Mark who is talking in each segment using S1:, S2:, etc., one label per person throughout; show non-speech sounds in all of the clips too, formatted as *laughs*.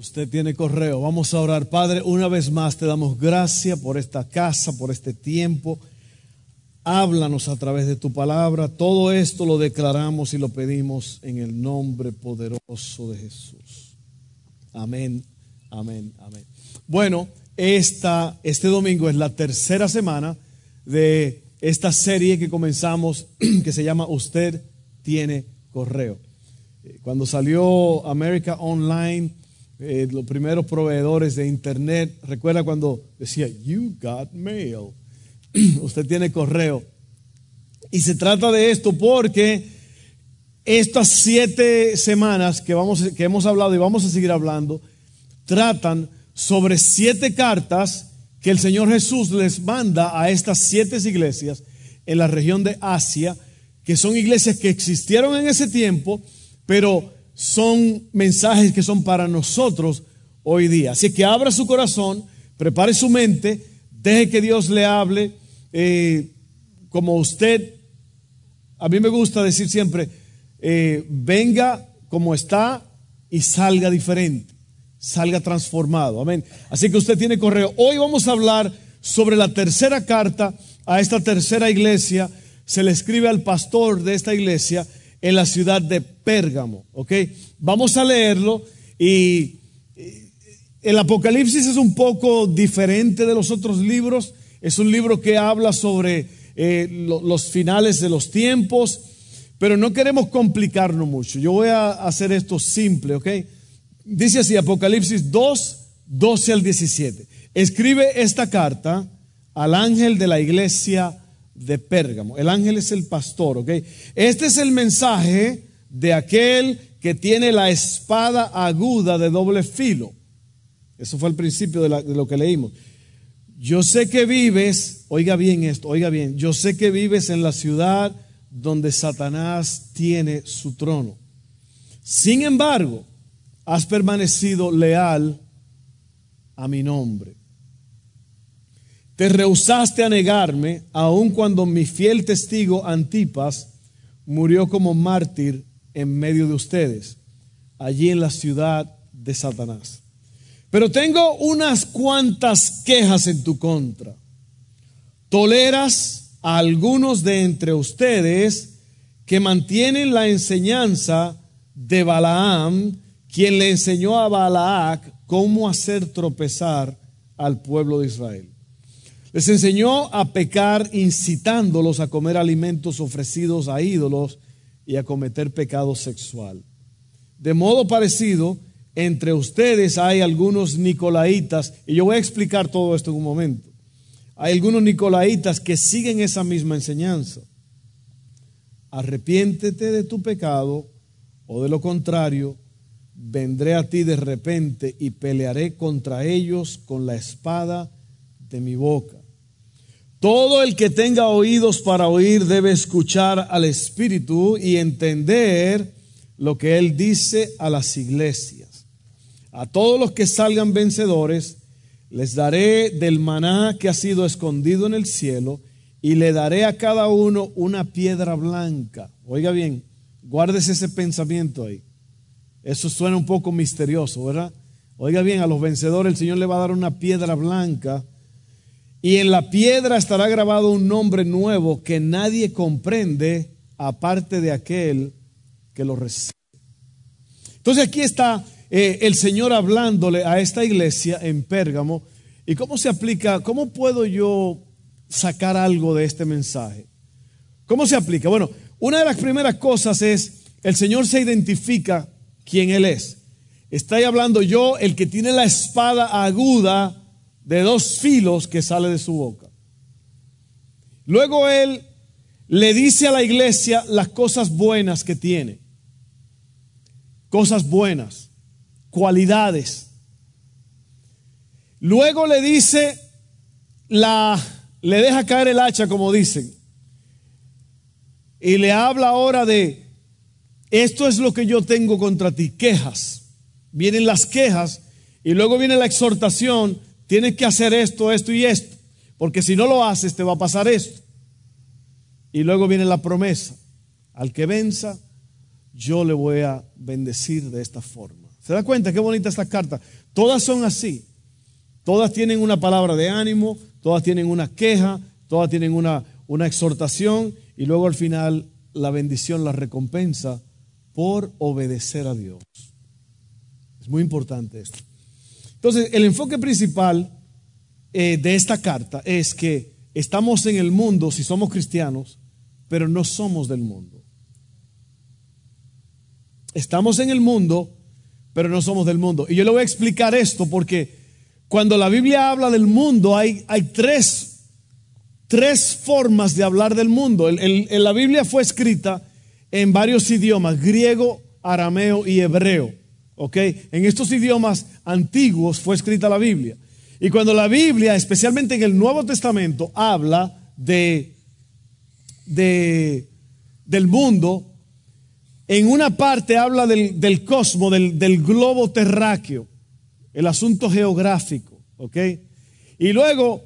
S1: Usted tiene correo. Vamos a orar. Padre, una vez más te damos gracias por esta casa, por este tiempo. Háblanos a través de tu palabra. Todo esto lo declaramos y lo pedimos en el nombre poderoso de Jesús. Amén, amén, amén. Bueno, esta, este domingo es la tercera semana de esta serie que comenzamos *clears throat* que se llama Usted tiene correo. Eh, cuando salió America Online, eh, los primeros proveedores de Internet, recuerda cuando decía, You got mail. *clears throat* Usted tiene correo. Y se trata de esto porque estas siete semanas que, vamos, que hemos hablado y vamos a seguir hablando, tratan sobre siete cartas que el Señor Jesús les manda a estas siete iglesias en la región de Asia, que son iglesias que existieron en ese tiempo, pero son mensajes que son para nosotros hoy día. Así que abra su corazón, prepare su mente, deje que Dios le hable eh, como usted. A mí me gusta decir siempre, eh, venga como está y salga diferente, salga transformado. Amén. Así que usted tiene correo. Hoy vamos a hablar sobre la tercera carta a esta tercera iglesia. Se le escribe al pastor de esta iglesia en la ciudad de Pérgamo. ¿ok? Vamos a leerlo y el Apocalipsis es un poco diferente de los otros libros. Es un libro que habla sobre eh, los finales de los tiempos, pero no queremos complicarnos mucho. Yo voy a hacer esto simple, ¿ok? Dice así, Apocalipsis 2, 12 al 17. Escribe esta carta al ángel de la iglesia de Pérgamo. El ángel es el pastor, ¿ok? Este es el mensaje de aquel que tiene la espada aguda de doble filo. Eso fue el principio de, lo que leímos. Yo sé que vives, oiga bien esto, oiga bien, yo sé que vives en la ciudad donde Satanás tiene su trono. Sin embargo, has permanecido leal a mi nombre te rehusaste a negarme, aun cuando mi fiel testigo Antipas murió como mártir en medio de ustedes, allí en la ciudad de Satanás. Pero tengo unas cuantas quejas en tu contra. Toleras a algunos de entre ustedes que mantienen la enseñanza de Balaam, quien le enseñó a Balac cómo hacer tropezar al pueblo de Israel. Les enseñó a pecar incitándolos a comer alimentos ofrecidos a ídolos y a cometer pecado sexual. De modo parecido, entre ustedes hay algunos nicolaitas, y yo voy a explicar todo esto en un momento. Hay algunos nicolaitas que siguen esa misma enseñanza. Arrepiéntete de tu pecado, o de lo contrario, vendré a ti de repente y pelearé contra ellos con la espada de mi boca. Todo el que tenga oídos para oír debe escuchar al Espíritu y entender lo que Él dice a las iglesias. A todos los que salgan vencedores, les daré del maná que ha sido escondido en el cielo y le daré a cada uno una piedra blanca. Oiga bien, guárdese ese pensamiento ahí. Eso suena un poco misterioso, ¿verdad? Oiga bien, a los vencedores el Señor le va a dar una piedra blanca y en la piedra estará grabado un nombre nuevo que nadie comprende aparte de aquel que lo recibe. Entonces aquí está eh, el Señor hablándole a esta iglesia en Pérgamo. ¿Y cómo se aplica? ¿Cómo puedo yo sacar algo de este mensaje? ¿Cómo se aplica? Bueno, una de las primeras cosas es, el Señor se identifica quién Él es. Está ahí hablando yo, el que tiene la espada aguda de dos filos que sale de su boca. Luego él le dice a la iglesia las cosas buenas que tiene. Cosas buenas, cualidades. Luego le dice la, le deja caer el hacha, como dicen, y le habla ahora de, esto es lo que yo tengo contra ti, quejas. Vienen las quejas y luego viene la exhortación, tienes que hacer esto, esto y esto, porque si no lo haces te va a pasar esto. Y luego viene la promesa, al que venza, yo le voy a bendecir de esta forma. ¿Se da cuenta qué bonita esta carta? Todas son así. Todas tienen una palabra de ánimo, todas tienen una queja, todas tienen una, una exhortación y luego al final la bendición, la recompensa por obedecer a Dios. Es muy importante esto. Entonces, el enfoque principal eh, de esta carta es que estamos en el mundo si somos cristianos, pero no somos del mundo. Estamos en el mundo, pero no somos del mundo. Y yo le voy a explicar esto porque cuando la Biblia habla del mundo hay, hay tres, tres formas de hablar del mundo. En la Biblia fue escrita en varios idiomas, griego, arameo y hebreo. En estos idiomas antiguos fue escrita la Biblia. Y cuando la Biblia, especialmente en el Nuevo Testamento, habla de, de del mundo, en una parte habla del, del cosmos, del, del, globo terráqueo, el asunto geográfico, ¿ok? Y luego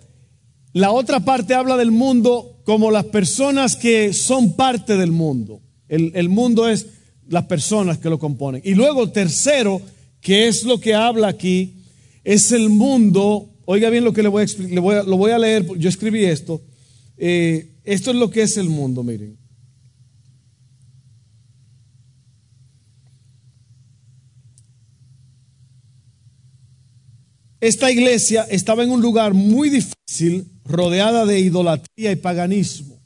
S1: la otra parte habla del mundo como las personas que son parte del mundo. El, el mundo es las personas que lo componen. Y luego tercero, que es lo que habla aquí, es el mundo. Oiga bien lo que le voy a explicar, lo voy a leer, yo escribí esto. Eh, esto es lo que es el mundo, miren. Esta iglesia estaba en un lugar muy difícil, rodeada de idolatría y paganismo.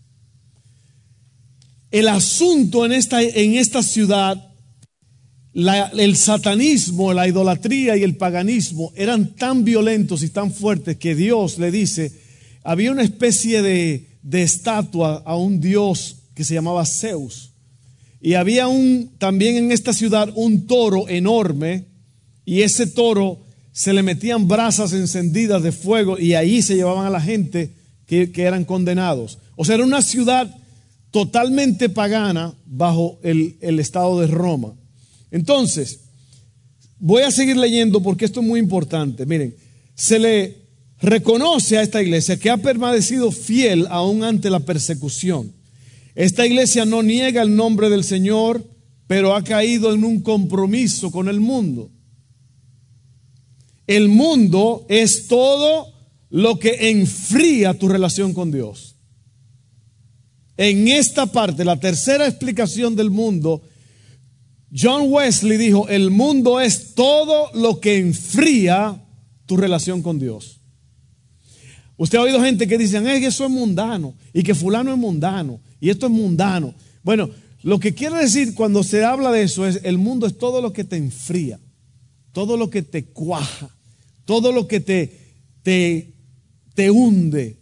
S1: El asunto en esta, en esta ciudad, el satanismo, la idolatría y el paganismo eran tan violentos y tan fuertes que Dios le dice, había una especie de, estatua a un dios que se llamaba Zeus. Y había un, también en esta ciudad un toro enorme y ese toro se le metían brasas encendidas de fuego y ahí se llevaban a la gente que, eran condenados. O sea, era una ciudad totalmente pagana bajo el estado de Roma. Entonces, voy a seguir leyendo porque esto es muy importante. Miren, se le reconoce a esta iglesia que ha permanecido fiel aún ante la persecución. Esta iglesia no niega el nombre del Señor, pero ha caído en un compromiso con el mundo. El mundo es todo lo que enfría tu relación con Dios. En esta parte, la tercera explicación del mundo, John Wesley dijo, el mundo es todo lo que enfría tu relación con Dios. Usted ha oído gente que dicen, es que eso es mundano y que fulano es mundano y esto es mundano. Bueno, lo que quiere decir cuando se habla de eso es, el mundo es todo lo que te enfría, todo lo que te cuaja, todo lo que te, te, te hunde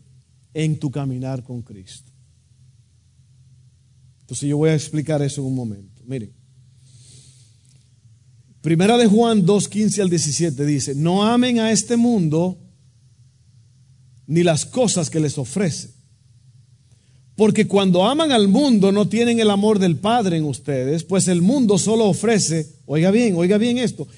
S1: en tu caminar con Cristo. Entonces yo voy a explicar eso en un momento. Miren. Primera de Juan 2, 15 al 17 dice, no amen a este mundo ni las cosas que les ofrece. Porque cuando aman al mundo no tienen el amor del Padre en ustedes, pues el mundo solo ofrece, oiga bien, oiga bien esto,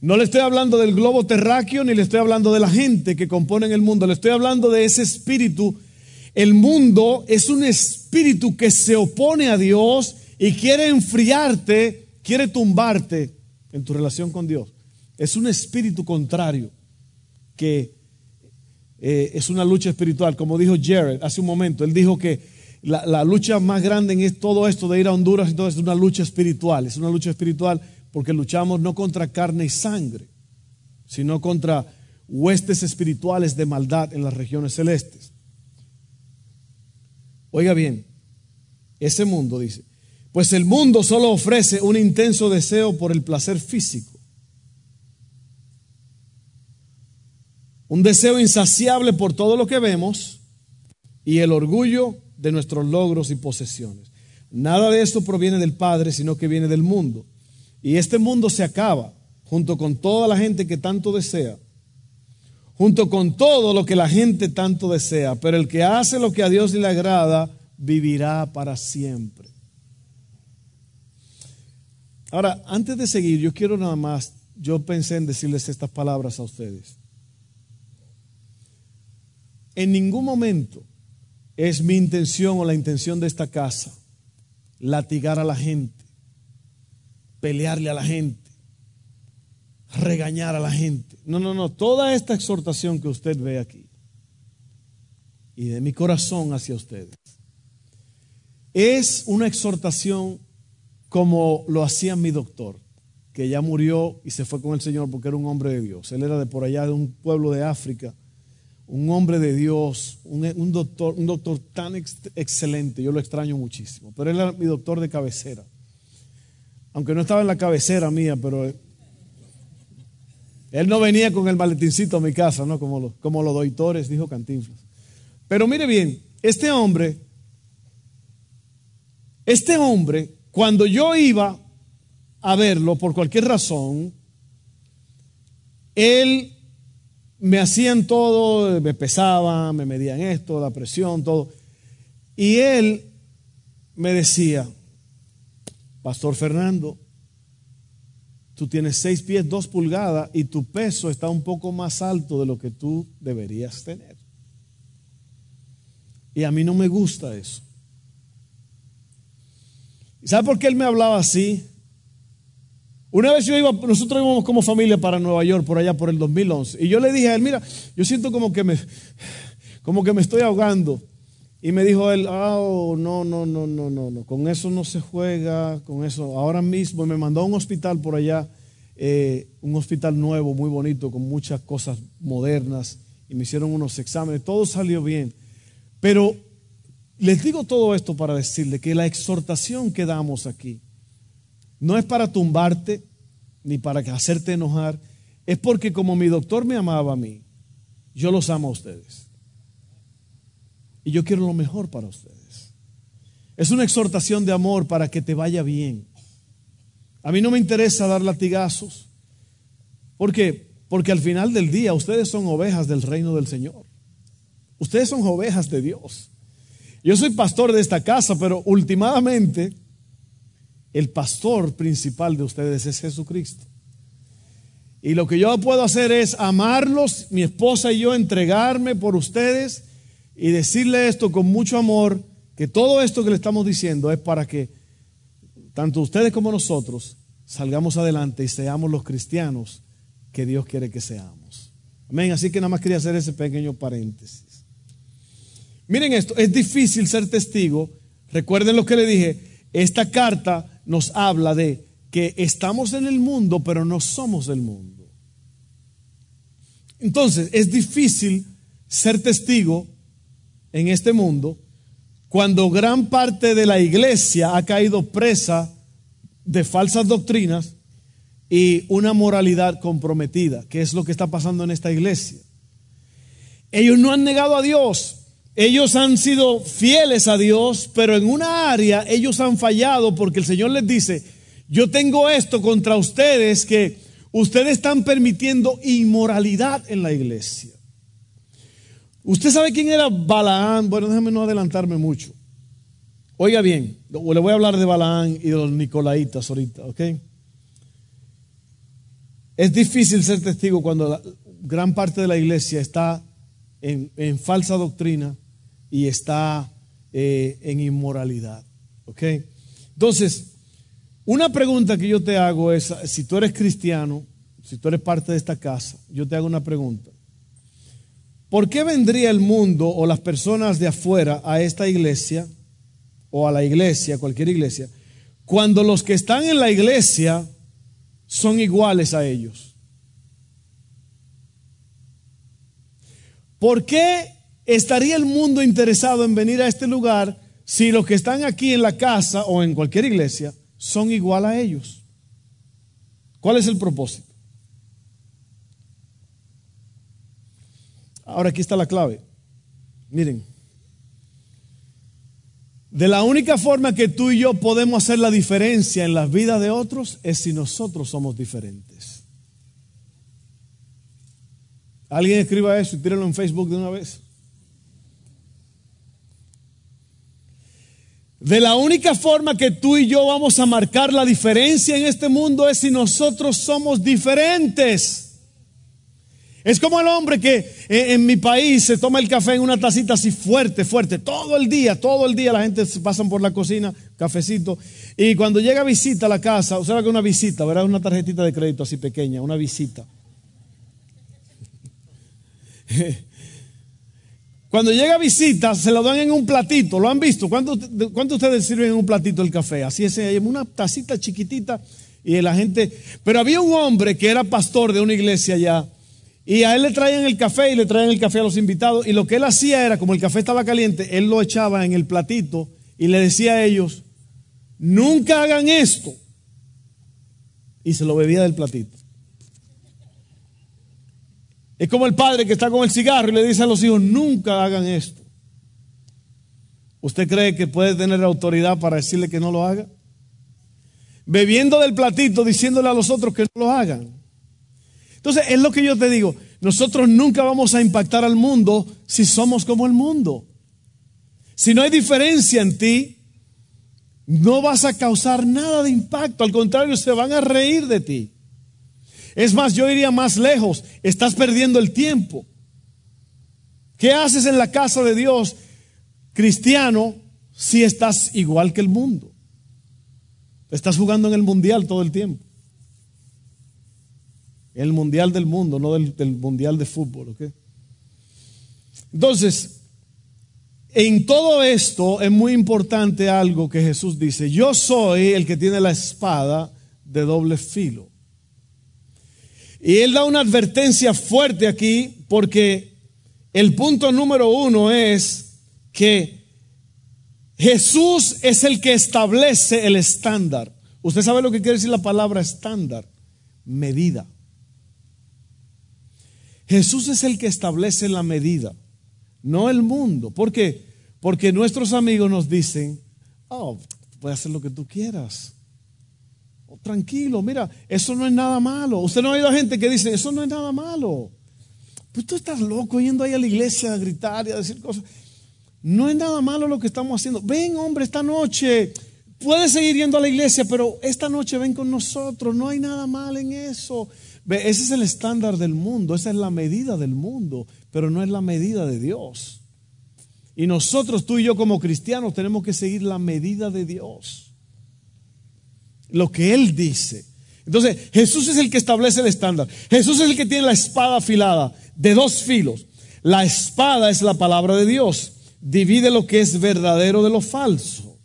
S1: no le estoy hablando del globo terráqueo ni le estoy hablando de la gente que componen el mundo, le estoy hablando de ese espíritu. El mundo es un espíritu que se opone a Dios y quiere enfriarte, quiere tumbarte en tu relación con Dios. Es un espíritu contrario que eh, es una lucha espiritual. Como dijo Jared hace un momento, él dijo que la, la lucha más grande en todo esto de ir a Honduras es una lucha espiritual. Es una lucha espiritual porque luchamos no contra carne y sangre, sino contra huestes espirituales de maldad en las regiones celestes. Oiga bien, ese mundo dice, pues el mundo solo ofrece un intenso deseo por el placer físico, un deseo insaciable por todo lo que vemos y el orgullo de nuestros logros y posesiones. Nada de esto proviene del Padre, sino que viene del mundo. Y este mundo se acaba junto con toda la gente que tanto desea. junto con todo lo que la gente tanto desea, pero el que hace lo que a Dios le agrada, vivirá para siempre. Ahora, antes de seguir, yo quiero nada más, yo pensé en decirles estas palabras a ustedes. En ningún momento es mi intención o la intención de esta casa latigar a la gente, pelearle a la gente, regañar a la gente. No, no, no. Toda esta exhortación que usted ve aquí y de mi corazón hacia ustedes es una exhortación como lo hacía mi doctor, que ya murió y se fue con el Señor porque era un hombre de Dios. Él era de por allá, de un pueblo de África, un hombre de Dios, un, doctor, un doctor tan excelente, yo lo extraño muchísimo, pero él era mi doctor de cabecera. Aunque no estaba en la cabecera mía, pero él no venía con el maletincito a mi casa, ¿no? Como, como los doitores, dijo Cantinflas. Pero mire bien, este hombre, este hombre, cuando yo iba a verlo por cualquier razón, él me hacían todo, me pesaban, me medían esto, la presión, todo. Y él me decía, Pastor Fernando, tú tienes seis pies, dos pulgadas y tu peso está un poco más alto de lo que tú deberías tener. Y a mí no me gusta eso. ¿Y sabe por qué él me hablaba así? Una vez yo iba, nosotros íbamos como familia para Nueva York por allá por el 2011 y yo le dije a él, mira, yo siento como que me, como que me estoy ahogando. Y me dijo él, oh, no, no, no, no, no, no, con eso no se juega, con eso. Ahora mismo me mandó a un hospital por allá, eh, un hospital nuevo, muy bonito, con muchas cosas modernas, y me hicieron unos exámenes, todo salió bien. Pero les digo todo esto para decirle que la exhortación que damos aquí no es para tumbarte ni para hacerte enojar, es porque como mi doctor me amaba a mí, yo los amo a ustedes. Y yo quiero lo mejor para ustedes. Es una exhortación de amor para que te vaya bien. A mí no me interesa dar latigazos. ¿Por qué? Porque al final del día ustedes son ovejas del reino del Señor. Ustedes son ovejas de Dios. Yo soy pastor de esta casa, pero últimamente el pastor principal de ustedes es Jesucristo. Y lo que yo puedo hacer es amarlos, mi esposa y yo entregarme por ustedes y decirle esto con mucho amor, que todo esto que le estamos diciendo es para que tanto ustedes como nosotros salgamos adelante y seamos los cristianos que Dios quiere que seamos. Amén. Así que nada más quería hacer ese pequeño paréntesis. Miren esto, es difícil ser testigo. Recuerden lo que le dije. Esta carta nos habla de que estamos en el mundo, pero no somos del mundo. Entonces, es difícil ser testigo en este mundo cuando gran parte de la iglesia ha caído presa de falsas doctrinas y una moralidad comprometida, que es lo que está pasando en esta iglesia. Ellos no han negado a Dios, ellos han sido fieles a Dios, pero en una área ellos han fallado porque el Señor les dice, yo tengo esto contra ustedes que ustedes están permitiendo inmoralidad en la iglesia. ¿Usted sabe quién era Balaán? Bueno, déjame no adelantarme mucho. Oiga bien, le voy a hablar de Balaán y de los Nicolaitas ahorita, ¿ok? Es difícil ser testigo cuando gran parte de la iglesia está en, falsa doctrina y está eh, en inmoralidad, ¿ok? Entonces, una pregunta que yo te hago es, si tú eres cristiano, si tú eres parte de esta casa, yo te hago una pregunta. ¿Por qué vendría el mundo o las personas de afuera a esta iglesia o a la iglesia, cualquier iglesia, cuando los que están en la iglesia son iguales a ellos? ¿Por qué estaría el mundo interesado en venir a este lugar si los que están aquí en la casa o en cualquier iglesia son igual a ellos? ¿Cuál es el propósito? Ahora aquí está la clave. Miren, de la única forma que tú y yo podemos hacer la diferencia en las vidas de otros es si nosotros somos diferentes. Alguien escriba eso y tíralo en Facebook de una vez. De la única forma que tú y yo vamos a marcar la diferencia en este mundo es si nosotros somos diferentes. Es como el hombre que eh, en, mi país se toma el café en una tacita así fuerte, fuerte, todo el día, todo el día la gente se pasan por la cocina, cafecito, y cuando llega visita a la casa, o sea que una visita, ¿verdad? Una tarjetita de crédito así pequeña, una visita. *laughs* Cuando llega visita, se lo dan en un platito. ¿Lo han visto? ¿Cuánto, ustedes sirven en un platito el café? Así es, una tacita chiquitita. Y la gente. Pero había un hombre que era pastor de una iglesia allá. Y a él le traían el café y le traían el café a los invitados. Y lo que él hacía era, como el café estaba caliente, él lo echaba en el platito y le decía a ellos: Nunca hagan esto. Y se lo bebía del platito. Es como el padre que está con el cigarro y le dice a los hijos, nunca hagan esto. ¿Usted cree que puede tener autoridad para decirle que no lo haga? Bebiendo del platito, diciéndole a los otros que no lo hagan. Entonces, es lo que yo te digo, nosotros nunca vamos a impactar al mundo si somos como el mundo. Si no hay diferencia en ti, no vas a causar nada de impacto, al contrario, se van a reír de ti. Es más, yo iría más lejos. Estás perdiendo el tiempo. ¿Qué haces en la casa de Dios, cristiano, si estás igual que el mundo? Estás jugando en el mundial todo el tiempo. El mundial del mundo, no del, mundial de fútbol. Entonces, en todo esto es muy importante algo que Jesús dice. Yo soy el que tiene la espada de doble filo. Y él da una advertencia fuerte aquí porque el punto número uno es que Jesús es el que establece el estándar. Usted sabe lo que quiere decir la palabra estándar, medida. Jesús es el que establece la medida, no el mundo. ¿Por qué? Porque nuestros amigos nos dicen, oh, puedes hacer lo que tú quieras tranquilo, mira, eso no es nada malo. Usted no ha oído a gente que dice, eso no es nada malo. Pues tú estás loco yendo ahí a la iglesia a gritar y a decir cosas. No es nada malo lo que estamos haciendo. Ven, hombre, esta noche. Puedes seguir yendo a la iglesia, pero esta noche ven con nosotros. No hay nada mal en eso. Ve, ese es el estándar del mundo, esa es la medida del mundo, pero no es la medida de Dios. Y nosotros, tú y yo como cristianos, tenemos que seguir la medida de Dios lo que Él dice. Entonces, Jesús es el que establece el estándar. Jesús es el que tiene la espada afilada de dos filos. La espada es la palabra de Dios. Divide lo que es verdadero de lo falso,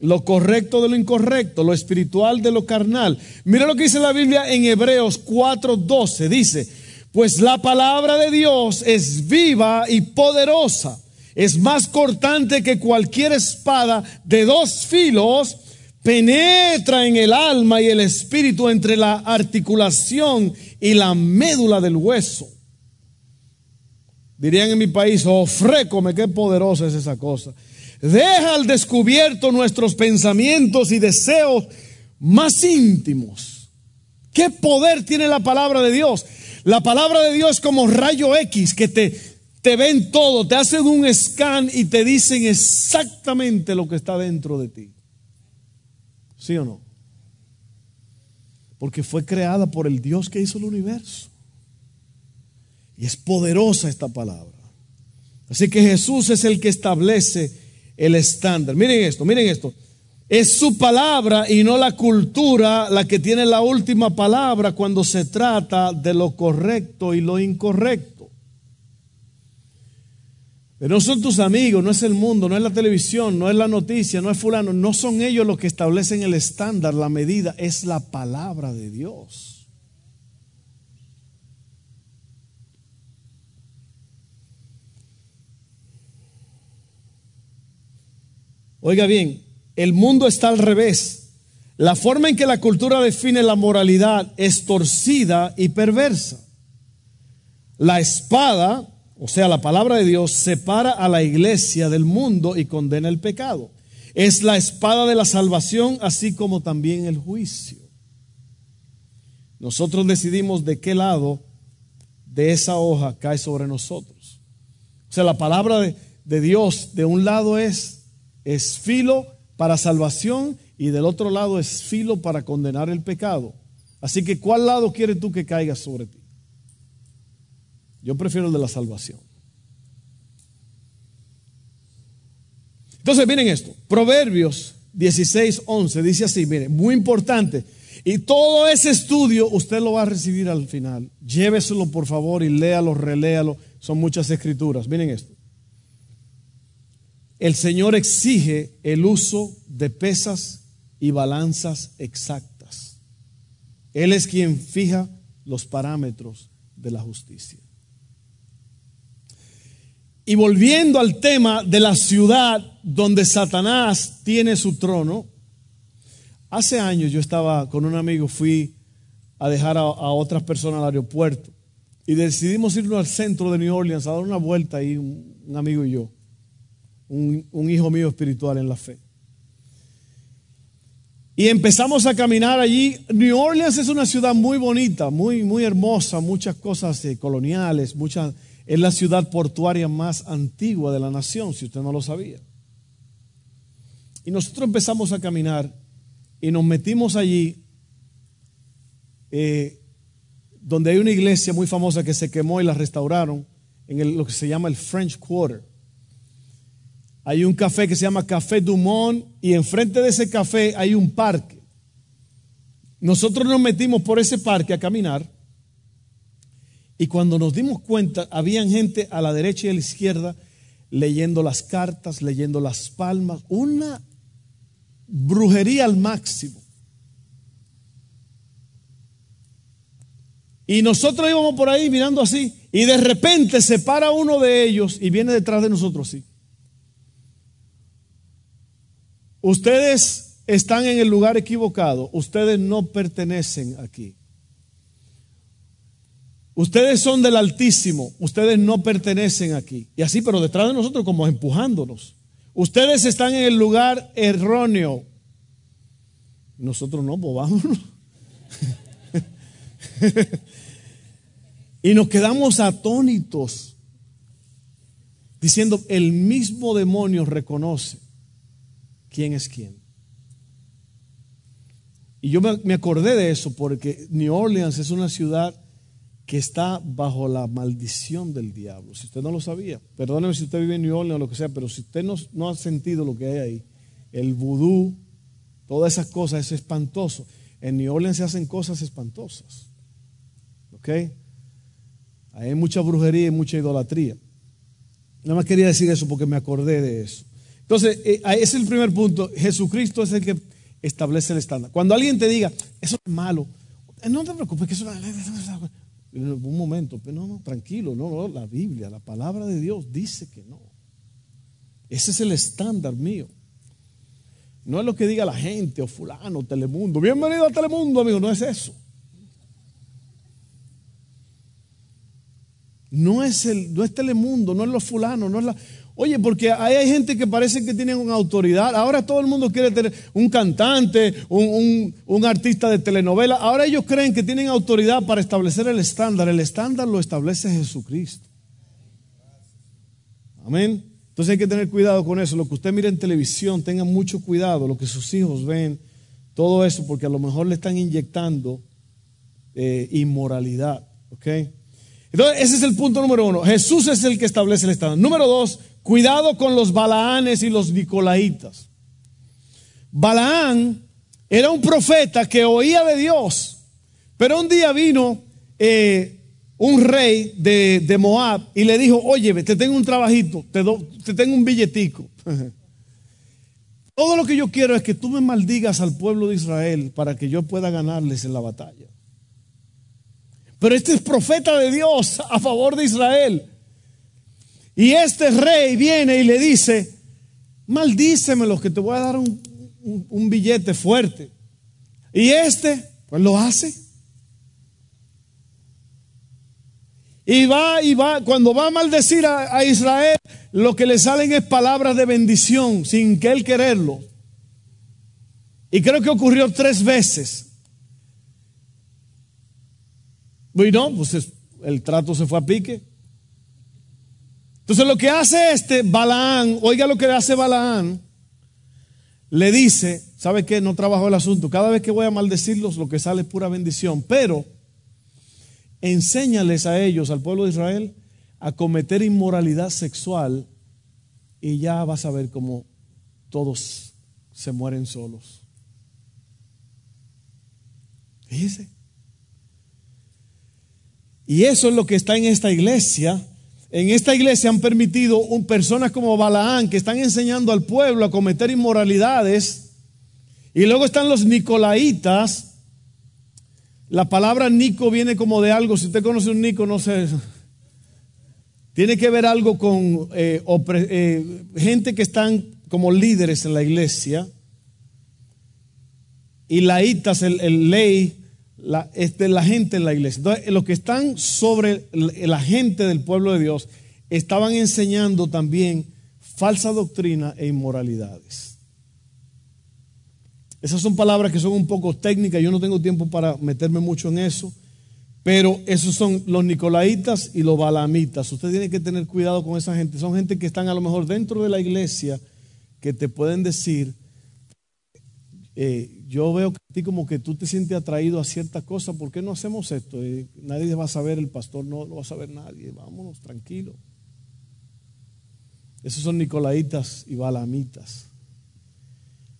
S1: lo correcto de lo incorrecto, lo espiritual de lo carnal. Mira lo que dice la Biblia en Hebreos 4:12. Dice, pues la palabra de Dios es viva y poderosa. Es más cortante que cualquier espada de dos filos penetra en el alma y el espíritu entre la articulación y la médula del hueso. Dirían en mi país, oh frécome, qué poderosa es esa cosa. Deja al descubierto nuestros pensamientos y deseos más íntimos. ¿Qué poder tiene la palabra de Dios? La palabra de Dios es como rayo X que te, te ven todo, te hacen un scan y te dicen exactamente lo que está dentro de ti. ¿Sí o no? Porque fue creada por el Dios que hizo el universo. Y es poderosa esta palabra. Así que Jesús es el que establece el estándar. Miren esto, miren esto. Es su palabra y no la cultura la que tiene la última palabra cuando se trata de lo correcto y lo incorrecto. Pero no son tus amigos, no es el mundo, no es la televisión, no es la noticia, no es fulano, no son ellos los que establecen el estándar, la medida, es la palabra de Dios. Oiga bien, el mundo está al revés. La forma en que la cultura define la moralidad es torcida y perversa. La espada o sea, la palabra de Dios separa a la iglesia del mundo y condena el pecado. Es la espada de la salvación, así como también el juicio. Nosotros decidimos de qué lado de esa hoja cae sobre nosotros. O sea, la palabra de, de Dios de un lado es, es filo para salvación y del otro lado es filo para condenar el pecado. Así que, ¿cuál lado quieres tú que caiga sobre ti? Yo prefiero el de la salvación. Entonces, miren esto. Proverbios 16, 11 dice así, miren, muy importante. Y todo ese estudio usted lo va a recibir al final. Lléveselo por favor y léalo, reléalo. Son muchas escrituras. Miren esto. El Señor exige el uso de pesas y balanzas exactas. Él es quien fija los parámetros de la justicia. Y volviendo al tema de la ciudad donde Satanás tiene su trono, hace años yo estaba con un amigo, fui a dejar a, otras personas al aeropuerto y decidimos irnos al centro de New Orleans a dar una vuelta ahí, un, amigo y yo, un, hijo mío espiritual en la fe. Y empezamos a caminar allí. New Orleans es una ciudad muy bonita, muy, muy hermosa, muchas cosas eh, coloniales, muchas, es la ciudad portuaria más antigua de la nación, si usted no lo sabía. Y nosotros empezamos a caminar y nos metimos allí, eh, donde hay una iglesia muy famosa que se quemó y la restauraron, en lo que se llama el French Quarter. Hay un café que se llama Café Dumont y enfrente de ese café hay un parque. Nosotros nos metimos por ese parque a caminar y cuando nos dimos cuenta, habían gente a la derecha y a la izquierda leyendo las cartas, leyendo las palmas, una brujería al máximo. Y nosotros íbamos por ahí mirando así, y de repente se para uno de ellos y viene detrás de nosotros así. Ustedes están en el lugar equivocado. Ustedes no pertenecen aquí. Ustedes son del Altísimo. Ustedes no pertenecen aquí. Y así, pero detrás de nosotros como empujándonos. Ustedes están en el lugar erróneo. Nosotros no, pues vámonos. *laughs* y nos quedamos atónitos diciendo, el mismo demonio reconoce quién es quién. Y yo me acordé de eso porque New Orleans es una ciudad que está bajo la maldición del diablo. Si usted no lo sabía, perdóneme si usted vive en New Orleans o lo que sea, pero si usted no, ha sentido lo que hay ahí, el vudú, todas esas cosas, es espantoso. En New Orleans se hacen cosas espantosas. ¿Ok? Hay mucha brujería y mucha idolatría. Nada más quería decir eso porque me acordé de eso. Entonces, eh, ese es el primer punto. Jesucristo es el que establece el estándar. Cuando alguien te diga, eso es malo, eh, no te preocupes, que eso es un momento, pero no, no, tranquilo, no, no, la Biblia, la palabra de Dios dice que no. Ese es el estándar mío. No es lo que diga la gente o fulano, Telemundo. Bienvenido a Telemundo, amigo, no es eso. No es el, no es Telemundo, no es los fulanos, no es la. Oye, porque hay gente que parece que tienen una autoridad. Ahora todo el mundo quiere tener un cantante, un, artista de telenovela. Ahora ellos creen que tienen autoridad para establecer el estándar. El estándar lo establece Jesucristo. Amén. Entonces hay que tener cuidado con eso. Lo que usted mira en televisión, tenga mucho cuidado. Lo que sus hijos ven, todo eso, porque a lo mejor le están inyectando eh, inmoralidad. ¿Ok? Entonces, ese es el punto número uno. Jesús es el que establece el estándar. Número dos, Cuidado con los balaanes y los nicolaitas. Balaán era un profeta que oía de Dios, pero un día vino eh, un rey de, Moab y le dijo, oye, te tengo un trabajito, te, te tengo un billetico. *laughs* Todo lo que yo quiero es que tú me maldigas al pueblo de Israel para que yo pueda ganarles en la batalla. Pero este es profeta de Dios a favor de Israel. Y este rey viene y le dice, maldícemelo que te voy a dar un, billete fuerte. Y este, pues lo hace. Y va y va, cuando va a maldecir a, Israel, lo que le salen es palabras de bendición sin que él quererlo. Y creo que ocurrió tres veces. Bueno, pues el trato se fue a pique. Entonces lo que hace este Balaán, oiga lo que hace Balaán, le dice, ¿sabe qué? No trabajo el asunto. Cada vez que voy a maldecirlos, lo que sale es pura bendición. Pero enséñales a ellos, al pueblo de Israel, a cometer inmoralidad sexual y ya vas a ver cómo todos se mueren solos. Fíjese. Y eso es lo que está en esta iglesia. En esta iglesia han permitido un, personas como Balaán que están enseñando al pueblo a cometer inmoralidades. Y luego están los nicolaitas. La palabra Nico viene como de algo. Si usted conoce un Nico, no sé. Tiene que ver algo con eh, eh, gente que están como líderes en la iglesia. Y laitas, el, ley, la, es de la gente en la iglesia. Entonces, los que están sobre la gente del pueblo de Dios estaban enseñando también falsa doctrina e inmoralidades. Esas son palabras que son un poco técnicas, yo no tengo tiempo para meterme mucho en eso. Pero esos son los nicolaitas y los balamitas. Usted tiene que tener cuidado con esa gente. Son gente que están a lo mejor dentro de la iglesia que te pueden decir, eh, yo veo que a ti como que tú te sientes atraído a cierta cosa, ¿por qué no hacemos esto? Nadie va a saber, el pastor no lo va a saber nadie, vámonos, tranquilo. Esos son nicolaitas y balamitas.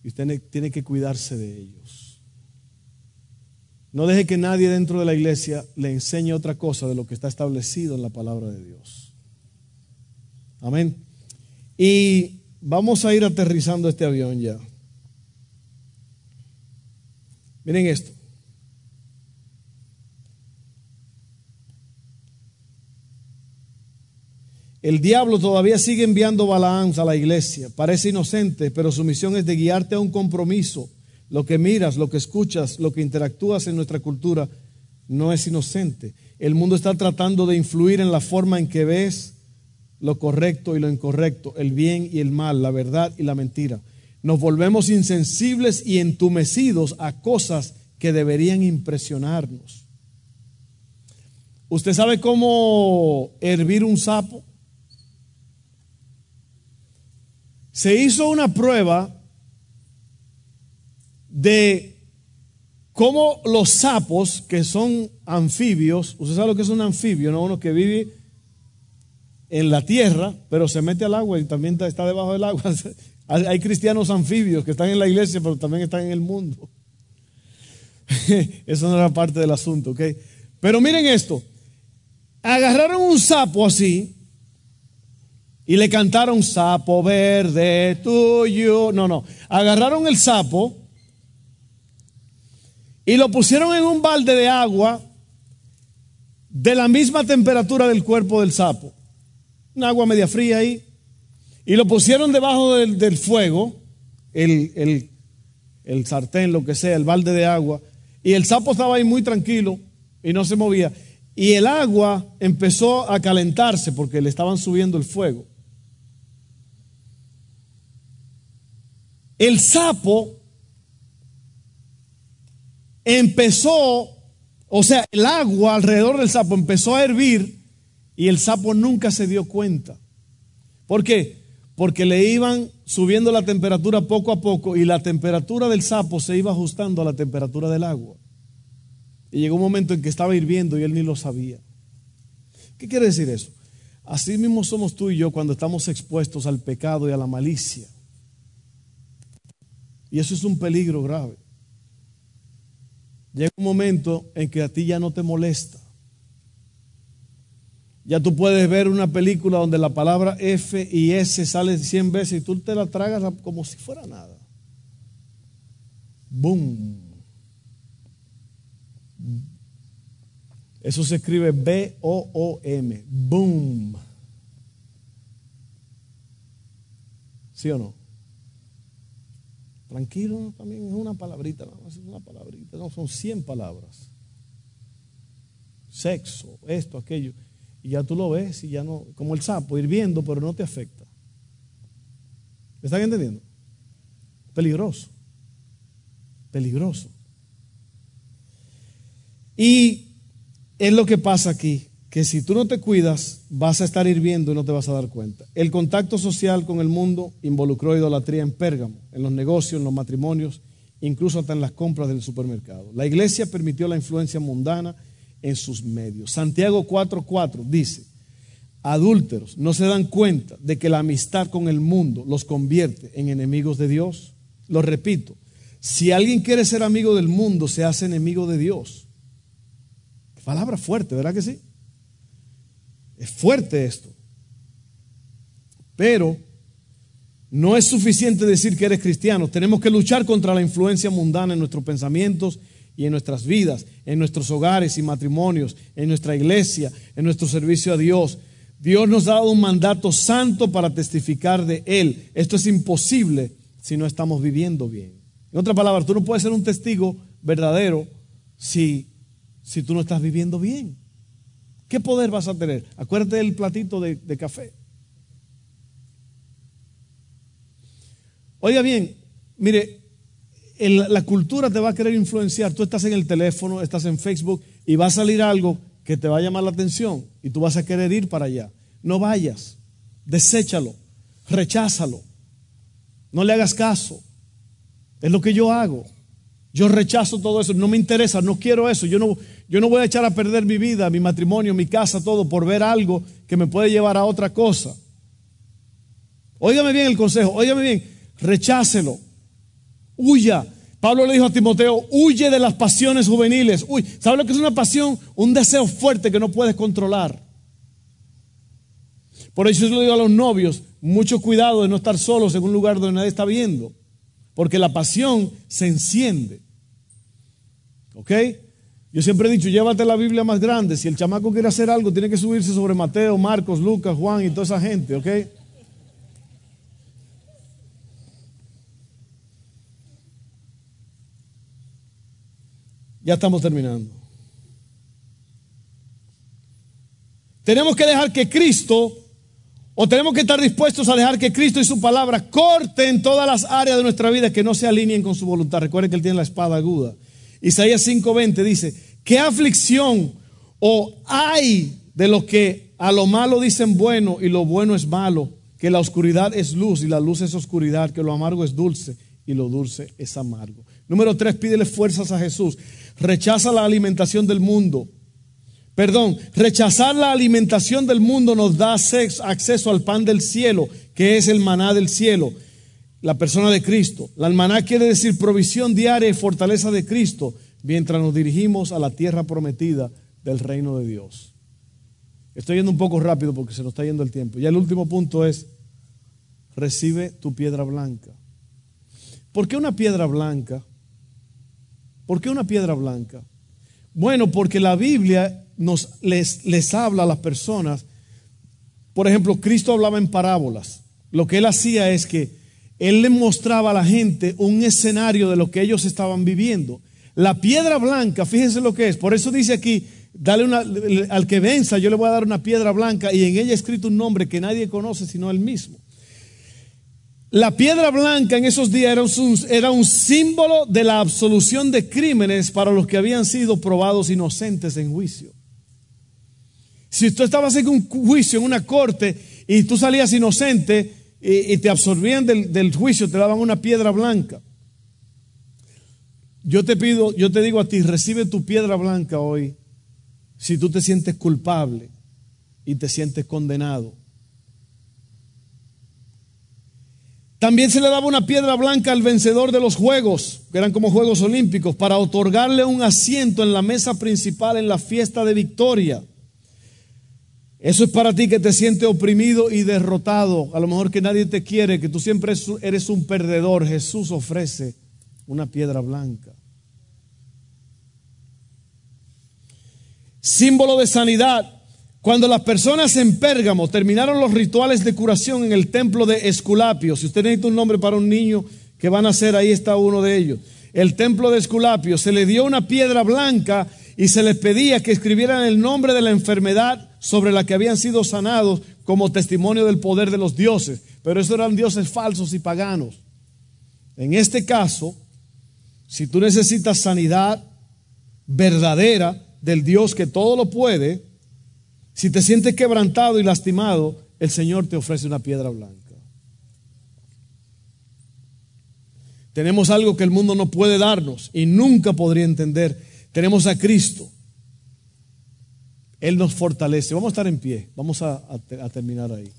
S1: Y usted tiene que cuidarse de ellos. No deje que nadie dentro de la iglesia le enseñe otra cosa de lo que está establecido en la palabra de Dios. Amén. Y vamos a ir aterrizando este avión ya. Miren esto. El diablo todavía sigue enviando Balaam a la iglesia. Parece inocente, pero su misión es de guiarte a un compromiso lo que miras, lo que escuchas, lo que interactúas en nuestra cultura no es inocente. El mundo está tratando de influir en la forma en que ves lo correcto y lo incorrecto, el bien y el mal, la verdad y la mentira. Nos volvemos insensibles y entumecidos a cosas que deberían impresionarnos. ¿Usted sabe cómo hervir un sapo? Se hizo una prueba de cómo los sapos, que son anfibios, usted sabe lo que es un anfibio, ¿no? Uno que vive en la tierra, pero se mete al agua y también está debajo del agua. *laughs* Hay cristianos anfibios que están en la iglesia, pero también están en el mundo. *laughs* Eso no era parte del asunto, ¿ok? Pero miren esto. Agarraron un sapo así y le cantaron sapo verde tuyo. No, no. Agarraron el sapo y lo pusieron en un balde de agua de la misma temperatura del cuerpo del sapo. Un agua media fría ahí. Y lo pusieron debajo del, fuego, el, el sartén, lo que sea, el balde de agua. Y el sapo estaba ahí muy tranquilo y no se movía. Y el agua empezó a calentarse porque le estaban subiendo el fuego. El sapo empezó, o sea, el agua alrededor del sapo empezó a hervir y el sapo nunca se dio cuenta. ¿Por qué? Porque le iban subiendo la temperatura poco a poco y la temperatura del sapo se iba ajustando a la temperatura del agua. Y llegó un momento en que estaba hirviendo y él ni lo sabía. ¿Qué quiere decir eso? Así mismo somos tú y yo cuando estamos expuestos al pecado y a la malicia. Y eso es un peligro grave. Llega un momento en que a ti ya no te molesta. Ya tú puedes ver una película donde la palabra F y S sale 100 veces y tú te la tragas como si fuera nada. Boom. Eso se escribe B-O-O-M. Boom. ¿Sí o no? Tranquilo, también es una palabrita, no, es una palabrita, no, son 100 palabras. Sexo, esto, aquello. Y ya tú lo ves y ya no, como el sapo, hirviendo, pero no te afecta. ¿Me están entendiendo? Peligroso. Peligroso. Y es lo que pasa aquí. que si tú no te cuidas, vas a estar hirviendo y no te vas a dar cuenta. El contacto social con el mundo involucró idolatría en Pérgamo, en los negocios, en los matrimonios, incluso hasta en las compras del supermercado. La iglesia permitió la influencia mundana en sus medios. Santiago 4:4 dice, adúlteros, ¿no se dan cuenta de que la amistad con el mundo los convierte en enemigos de Dios? Lo repito, si alguien quiere ser amigo del mundo, se hace enemigo de Dios. Palabra fuerte, ¿verdad que sí? Es fuerte esto. Pero no es suficiente decir que eres cristiano. Tenemos que luchar contra la influencia mundana en nuestros pensamientos y en nuestras vidas, en nuestros hogares y matrimonios, en nuestra iglesia, en nuestro servicio a Dios. Dios nos ha dado un mandato santo para testificar de Él. Esto es imposible si no estamos viviendo bien. En otras palabras, tú no puedes ser un testigo verdadero si, si tú no estás viviendo bien. ¿Qué poder vas a tener? Acuérdate del platito de, de café. Oiga bien, mire, la cultura te va a querer influenciar. Tú estás en el teléfono, estás en Facebook y va a salir algo que te va a llamar la atención y tú vas a querer ir para allá. No vayas, deséchalo, recházalo, no le hagas caso. Es lo que yo hago. Yo rechazo todo eso, no me interesa, no quiero eso. Yo no, yo no voy a echar a perder mi vida, mi matrimonio, mi casa, todo por ver algo que me puede llevar a otra cosa. Óigame bien el consejo, óigame bien, rechácelo huya. Pablo le dijo a Timoteo, huye de las pasiones juveniles. Uy, ¿sabe lo que es una pasión? Un deseo fuerte que no puedes controlar. Por eso yo le digo a los novios, mucho cuidado de no estar solos en un lugar donde nadie está viendo, porque la pasión se enciende. ¿Ok? Yo siempre he dicho, llévate la Biblia más grande. Si el chamaco quiere hacer algo, tiene que subirse sobre Mateo, Marcos, Lucas, Juan y toda esa gente, ¿ok? Ya estamos terminando. Tenemos que dejar que Cristo, o tenemos que estar dispuestos a dejar que Cristo y su palabra corten todas las áreas de nuestra vida que no se alineen con su voluntad. Recuerden que Él tiene la espada aguda. Isaías 5:20 dice, ¿qué aflicción o hay de lo que a lo malo dicen bueno y lo bueno es malo? Que la oscuridad es luz y la luz es oscuridad, que lo amargo es dulce y lo dulce es amargo. Número tres, pídele fuerzas a Jesús rechaza la alimentación del mundo. Perdón, rechazar la alimentación del mundo nos da acceso al pan del cielo, que es el maná del cielo, la persona de Cristo. La maná quiere decir provisión diaria y fortaleza de Cristo, mientras nos dirigimos a la tierra prometida del reino de Dios. Estoy yendo un poco rápido porque se nos está yendo el tiempo. Y el último punto es, recibe tu piedra blanca. ¿Por qué una piedra blanca? ¿Por qué una piedra blanca? Bueno, porque la Biblia nos, les, les habla a las personas. Por ejemplo, Cristo hablaba en parábolas. Lo que él hacía es que él le mostraba a la gente un escenario de lo que ellos estaban viviendo. La piedra blanca, fíjense lo que es. Por eso dice aquí, dale una, al que venza, yo le voy a dar una piedra blanca y en ella escrito un nombre que nadie conoce sino él mismo. La piedra blanca en esos días era un, símbolo de la absolución de crímenes para los que habían sido probados inocentes en juicio. Si tú estabas en un juicio, en una corte, y tú salías inocente y, te absorbían del, del, juicio, te daban una piedra blanca. Yo te pido, yo te digo a ti, recibe tu piedra blanca hoy si tú te sientes culpable y te sientes condenado. También se le daba una piedra blanca al vencedor de los Juegos, que eran como Juegos Olímpicos, para otorgarle un asiento en la mesa principal en la fiesta de victoria. Eso es para ti que te sientes oprimido y derrotado. A lo mejor que nadie te quiere, que tú siempre eres un perdedor. Jesús ofrece una piedra blanca. Símbolo de sanidad. Cuando las personas en Pérgamo terminaron los rituales de curación en el templo de Esculapio, si usted necesita un nombre para un niño que van a hacer, ahí está uno de ellos. El templo de Esculapio se le dio una piedra blanca y se les pedía que escribieran el nombre de la enfermedad sobre la que habían sido sanados como testimonio del poder de los dioses. Pero esos eran dioses falsos y paganos. En este caso, si tú necesitas sanidad verdadera del Dios que todo lo puede, Si te sientes quebrantado y lastimado, el Señor te ofrece una piedra blanca. Tenemos algo que el mundo no puede darnos y nunca podría entender. Tenemos a Cristo. Él nos fortalece. Vamos a estar en pie. Vamos a, a terminar ahí.